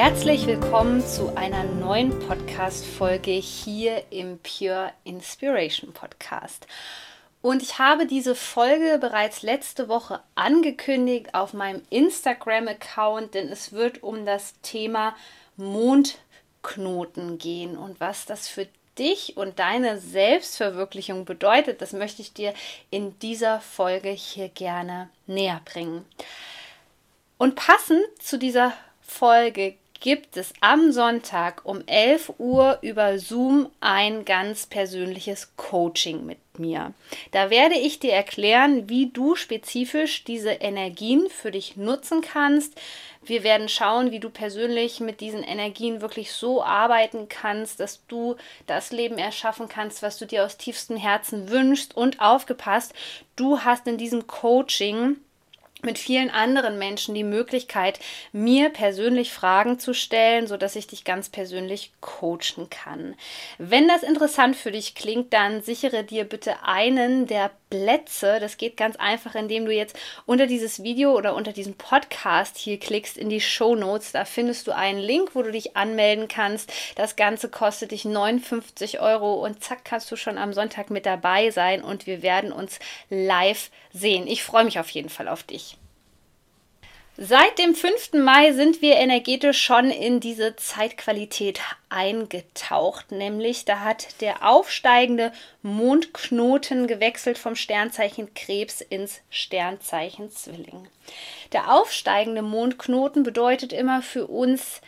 Herzlich willkommen zu einer neuen Podcast-Folge hier im Pure Inspiration Podcast. Und ich habe diese Folge bereits letzte Woche angekündigt auf meinem Instagram-Account, denn es wird um das Thema Mondknoten gehen und was das für dich und deine Selbstverwirklichung bedeutet, das möchte ich dir in dieser Folge hier gerne näher bringen. Und passend zu dieser Folge gibt es am Sonntag um 11 Uhr über Zoom ein ganz persönliches Coaching mit mir. Da werde ich dir erklären, wie du spezifisch diese Energien für dich nutzen kannst. Wir werden schauen, wie du persönlich mit diesen Energien wirklich so arbeiten kannst, dass du das Leben erschaffen kannst, was du dir aus tiefstem Herzen wünschst. Und aufgepasst, du hast in diesem Coaching mit vielen anderen Menschen die Möglichkeit, mir persönlich Fragen zu stellen, so dass ich dich ganz persönlich coachen kann. Wenn das interessant für dich klingt, dann sichere dir bitte einen der Plätze. Das geht ganz einfach, indem du jetzt unter dieses Video oder unter diesem Podcast hier klickst in die Show Notes. Da findest du einen Link, wo du dich anmelden kannst. Das Ganze kostet dich 59 Euro und zack kannst du schon am Sonntag mit dabei sein und wir werden uns live sehen. Ich freue mich auf jeden Fall auf dich. Seit dem 5. Mai sind wir energetisch schon in diese Zeitqualität eingetaucht, nämlich da hat der aufsteigende Mondknoten gewechselt vom Sternzeichen Krebs ins Sternzeichen Zwilling. Der aufsteigende Mondknoten bedeutet immer für uns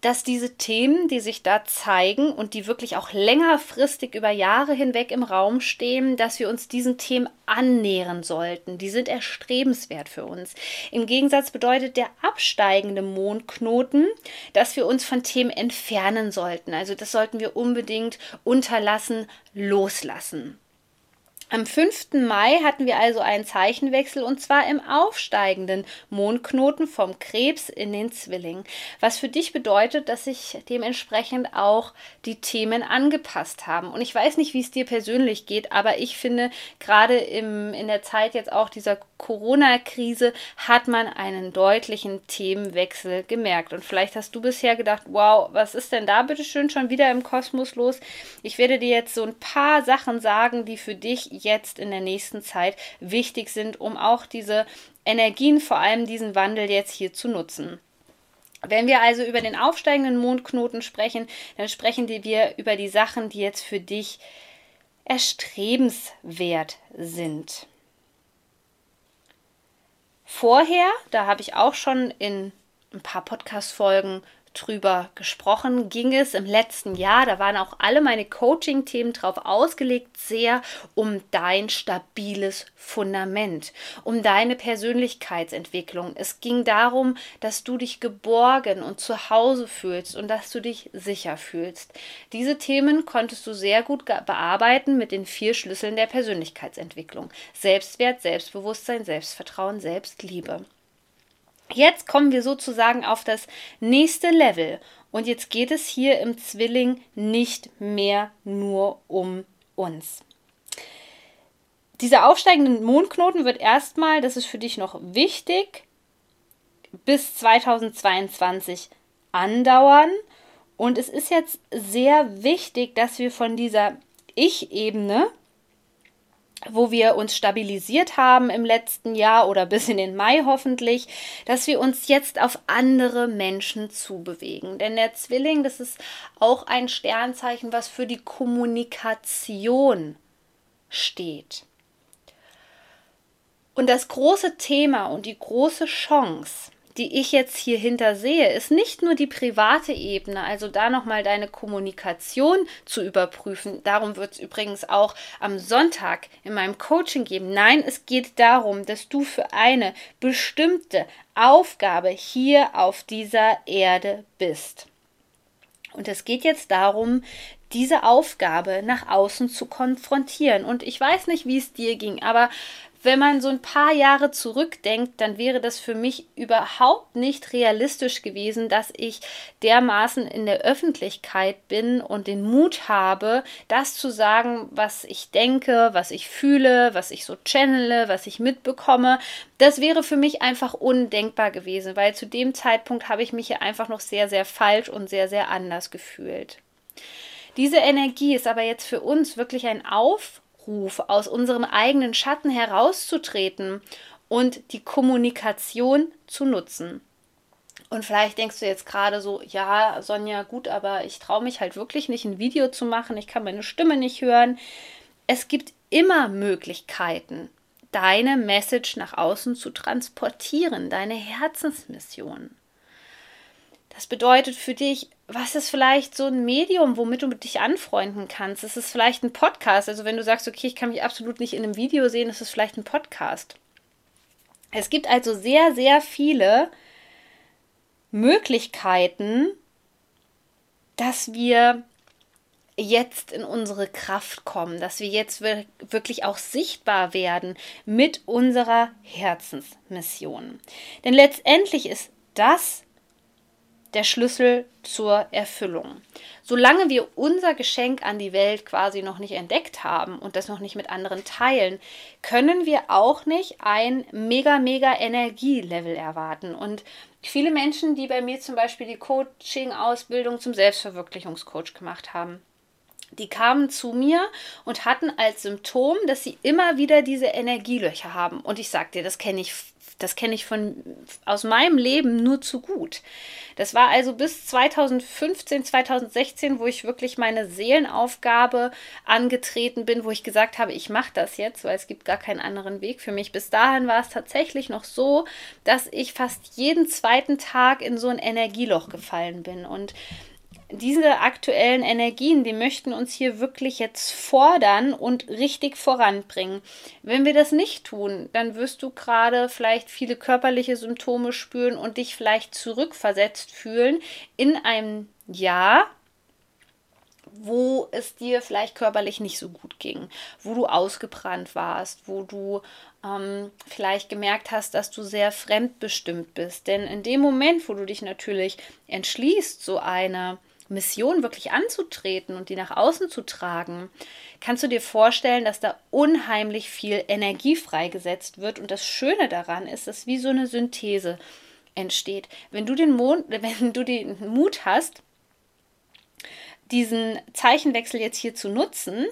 dass diese Themen, die sich da zeigen und die wirklich auch längerfristig über Jahre hinweg im Raum stehen, dass wir uns diesen Themen annähern sollten. Die sind erstrebenswert für uns. Im Gegensatz bedeutet der absteigende Mondknoten, dass wir uns von Themen entfernen sollten. Also das sollten wir unbedingt unterlassen, loslassen. Am 5. Mai hatten wir also einen Zeichenwechsel und zwar im aufsteigenden Mondknoten vom Krebs in den Zwilling, was für dich bedeutet, dass sich dementsprechend auch die Themen angepasst haben. Und ich weiß nicht, wie es dir persönlich geht, aber ich finde, gerade im, in der Zeit jetzt auch dieser Corona-Krise hat man einen deutlichen Themenwechsel gemerkt. Und vielleicht hast du bisher gedacht, wow, was ist denn da bitte schön schon wieder im Kosmos los? Ich werde dir jetzt so ein paar Sachen sagen, die für dich jetzt in der nächsten Zeit wichtig sind, um auch diese Energien, vor allem diesen Wandel jetzt hier zu nutzen. Wenn wir also über den aufsteigenden Mondknoten sprechen, dann sprechen wir über die Sachen, die jetzt für dich erstrebenswert sind. Vorher, da habe ich auch schon in ein paar Podcast-Folgen drüber gesprochen, ging es im letzten Jahr, da waren auch alle meine Coaching-Themen drauf ausgelegt, sehr um dein stabiles Fundament, um deine Persönlichkeitsentwicklung. Es ging darum, dass du dich geborgen und zu Hause fühlst und dass du dich sicher fühlst. Diese Themen konntest du sehr gut bearbeiten mit den vier Schlüsseln der Persönlichkeitsentwicklung. Selbstwert, Selbstbewusstsein, Selbstvertrauen, Selbstliebe. Jetzt kommen wir sozusagen auf das nächste Level. Und jetzt geht es hier im Zwilling nicht mehr nur um uns. Dieser aufsteigende Mondknoten wird erstmal, das ist für dich noch wichtig, bis 2022 andauern. Und es ist jetzt sehr wichtig, dass wir von dieser Ich-Ebene, wo wir uns stabilisiert haben im letzten Jahr oder bis in den Mai hoffentlich, dass wir uns jetzt auf andere Menschen zubewegen. Denn der Zwilling, das ist auch ein Sternzeichen, was für die Kommunikation steht. Und das große Thema und die große Chance, die ich jetzt hier hinter sehe, ist nicht nur die private Ebene, also da nochmal deine Kommunikation zu überprüfen. Darum wird es übrigens auch am Sonntag in meinem Coaching geben. Nein, es geht darum, dass du für eine bestimmte Aufgabe hier auf dieser Erde bist. Und es geht jetzt darum, diese Aufgabe nach außen zu konfrontieren. Und ich weiß nicht, wie es dir ging, aber wenn man so ein paar Jahre zurückdenkt, dann wäre das für mich überhaupt nicht realistisch gewesen, dass ich dermaßen in der Öffentlichkeit bin und den Mut habe, das zu sagen, was ich denke, was ich fühle, was ich so channele, was ich mitbekomme. Das wäre für mich einfach undenkbar gewesen, weil zu dem Zeitpunkt habe ich mich hier einfach noch sehr, sehr falsch und sehr, sehr anders gefühlt. Diese Energie ist aber jetzt für uns wirklich ein Auf Aufruf, aus unserem eigenen Schatten herauszutreten und die Kommunikation zu nutzen. Und vielleicht denkst du jetzt gerade so, ja, Sonja, gut, aber ich traue mich halt wirklich nicht, ein Video zu machen, ich kann meine Stimme nicht hören. Es gibt immer Möglichkeiten, deine Message nach außen zu transportieren, deine Herzensmission. Das bedeutet für dich, was ist vielleicht so ein Medium, womit du dich anfreunden kannst? Es ist vielleicht ein Podcast. Also wenn du sagst, okay, ich kann mich absolut nicht in einem Video sehen, ist es vielleicht ein Podcast. Es gibt also sehr, sehr viele Möglichkeiten, dass wir jetzt in unsere Kraft kommen, dass wir jetzt wirklich auch sichtbar werden mit unserer Herzensmission. Denn letztendlich ist das der Schlüssel zur Erfüllung. Solange wir unser Geschenk an die Welt quasi noch nicht entdeckt haben und das noch nicht mit anderen teilen, können wir auch nicht ein mega, mega Energielevel erwarten. Und viele Menschen, die bei mir zum Beispiel die Coaching-Ausbildung zum Selbstverwirklichungscoach gemacht haben, die kamen zu mir und hatten als Symptom, dass sie immer wieder diese Energielöcher haben. Und ich sag dir, das kenne ich das kenne ich von aus meinem Leben nur zu gut. Das war also bis 2015, 2016, wo ich wirklich meine Seelenaufgabe angetreten bin, wo ich gesagt habe, ich mache das jetzt, weil es gibt gar keinen anderen Weg für mich. Bis dahin war es tatsächlich noch so, dass ich fast jeden zweiten Tag in so ein Energieloch gefallen bin und diese aktuellen Energien, die möchten uns hier wirklich jetzt fordern und richtig voranbringen. Wenn wir das nicht tun, dann wirst du gerade vielleicht viele körperliche Symptome spüren und dich vielleicht zurückversetzt fühlen in einem Jahr, wo es dir vielleicht körperlich nicht so gut ging, wo du ausgebrannt warst, wo du ähm, vielleicht gemerkt hast, dass du sehr fremdbestimmt bist. Denn in dem Moment, wo du dich natürlich entschließt, so eine Mission wirklich anzutreten und die nach außen zu tragen, kannst du dir vorstellen, dass da unheimlich viel Energie freigesetzt wird. Und das Schöne daran ist, dass wie so eine Synthese entsteht. Wenn du den, Mond, wenn du den Mut hast, diesen Zeichenwechsel jetzt hier zu nutzen,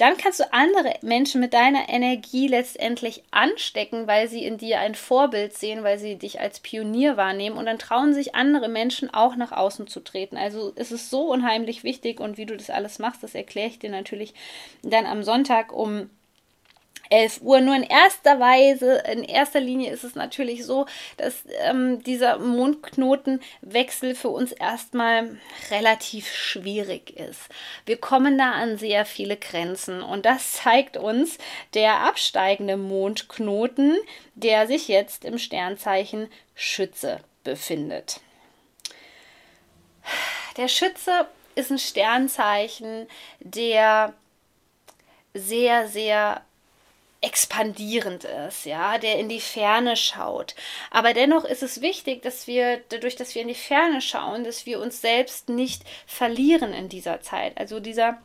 dann kannst du andere Menschen mit deiner Energie letztendlich anstecken, weil sie in dir ein Vorbild sehen, weil sie dich als Pionier wahrnehmen und dann trauen sich andere Menschen auch nach außen zu treten. Also es ist so unheimlich wichtig und wie du das alles machst, das erkläre ich dir natürlich dann am Sonntag um 11 Uhr. Nur in erster Weise, in erster Linie ist es natürlich so, dass ähm, dieser Mondknotenwechsel für uns erstmal relativ schwierig ist. Wir kommen da an sehr viele Grenzen und das zeigt uns der absteigende Mondknoten, der sich jetzt im Sternzeichen Schütze befindet. Der Schütze ist ein Sternzeichen, der sehr, sehr expandierend ist, ja, der in die Ferne schaut. Aber dennoch ist es wichtig, dass wir, dadurch, dass wir in die Ferne schauen, dass wir uns selbst nicht verlieren in dieser Zeit. Also dieser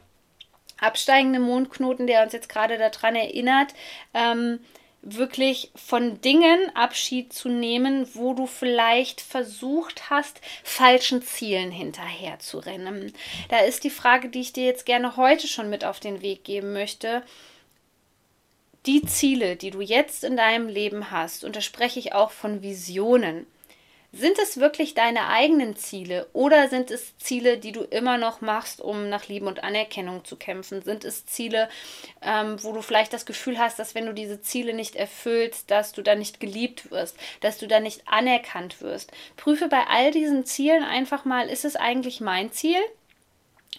absteigende Mondknoten, der uns jetzt gerade daran erinnert, ähm, wirklich von Dingen Abschied zu nehmen, wo du vielleicht versucht hast, falschen Zielen hinterher zu rennen. Da ist die Frage, die ich dir jetzt gerne heute schon mit auf den Weg geben möchte die Ziele, die du jetzt in deinem Leben hast, und da spreche ich auch von Visionen, sind es wirklich deine eigenen Ziele oder sind es Ziele, die du immer noch machst, um nach Liebe und Anerkennung zu kämpfen? Sind es Ziele, ähm, wo du vielleicht das Gefühl hast, dass wenn du diese Ziele nicht erfüllst, dass du dann nicht geliebt wirst, dass du dann nicht anerkannt wirst? Prüfe bei all diesen Zielen einfach mal, ist es eigentlich mein Ziel?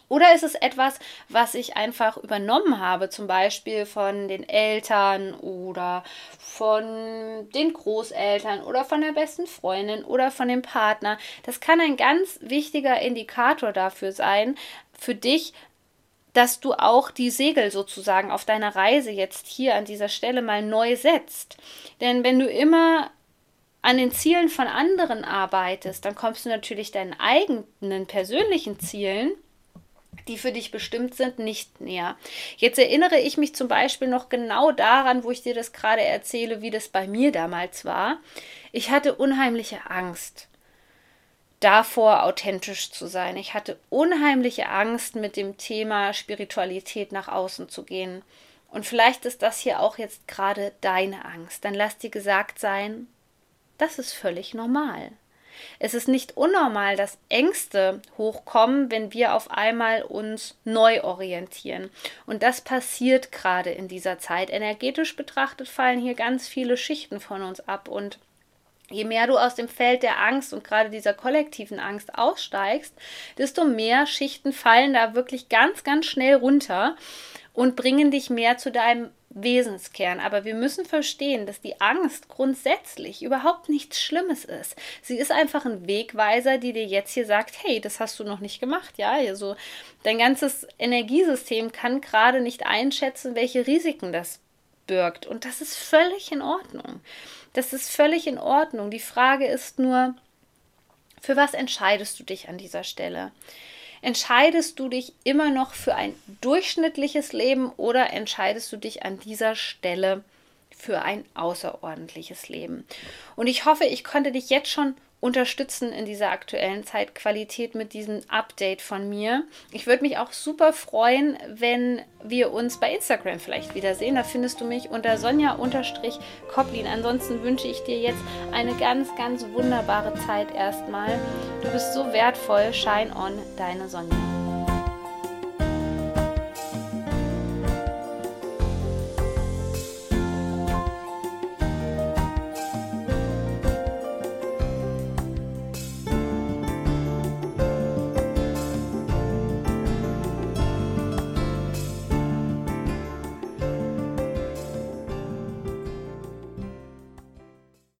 Oder ist es etwas, was ich einfach übernommen habe, zum Beispiel von den Eltern oder von den Großeltern oder von der besten Freundin oder von dem Partner? Das kann ein ganz wichtiger Indikator dafür sein, für dich, dass du auch die Segel sozusagen auf deiner Reise jetzt hier an dieser Stelle mal neu setzt. Denn wenn du immer an den Zielen von anderen arbeitest, dann kommst du natürlich deinen eigenen persönlichen Zielen die für dich bestimmt sind, nicht näher. Jetzt erinnere ich mich zum Beispiel noch genau daran, wo ich dir das gerade erzähle, wie das bei mir damals war. Ich hatte unheimliche Angst davor, authentisch zu sein. Ich hatte unheimliche Angst, mit dem Thema Spiritualität nach außen zu gehen. Und vielleicht ist das hier auch jetzt gerade deine Angst. Dann lass dir gesagt sein, das ist völlig normal. Es ist nicht unnormal, dass Ängste hochkommen, wenn wir auf einmal uns neu orientieren. Und das passiert gerade in dieser Zeit. Energetisch betrachtet fallen hier ganz viele Schichten von uns ab und Je mehr du aus dem Feld der Angst und gerade dieser kollektiven Angst aussteigst, desto mehr Schichten fallen da wirklich ganz, ganz schnell runter und bringen dich mehr zu deinem Wesenskern. Aber wir müssen verstehen, dass die Angst grundsätzlich überhaupt nichts Schlimmes ist. Sie ist einfach ein Wegweiser, die dir jetzt hier sagt, hey, das hast du noch nicht gemacht. Ja, also dein ganzes Energiesystem kann gerade nicht einschätzen, welche Risiken das birgt. Und das ist völlig in Ordnung. Das ist völlig in Ordnung. Die Frage ist nur, für was entscheidest du dich an dieser Stelle? Entscheidest du dich immer noch für ein durchschnittliches Leben oder entscheidest du dich an dieser Stelle für ein außerordentliches Leben? Und ich hoffe, ich konnte dich jetzt schon unterstützen in dieser aktuellen Zeitqualität mit diesem Update von mir. Ich würde mich auch super freuen, wenn wir uns bei Instagram vielleicht wiedersehen. Da findest du mich unter Sonja-Koplin. Ansonsten wünsche ich dir jetzt eine ganz, ganz wunderbare Zeit erstmal. Du bist so wertvoll. Shine on, deine Sonja.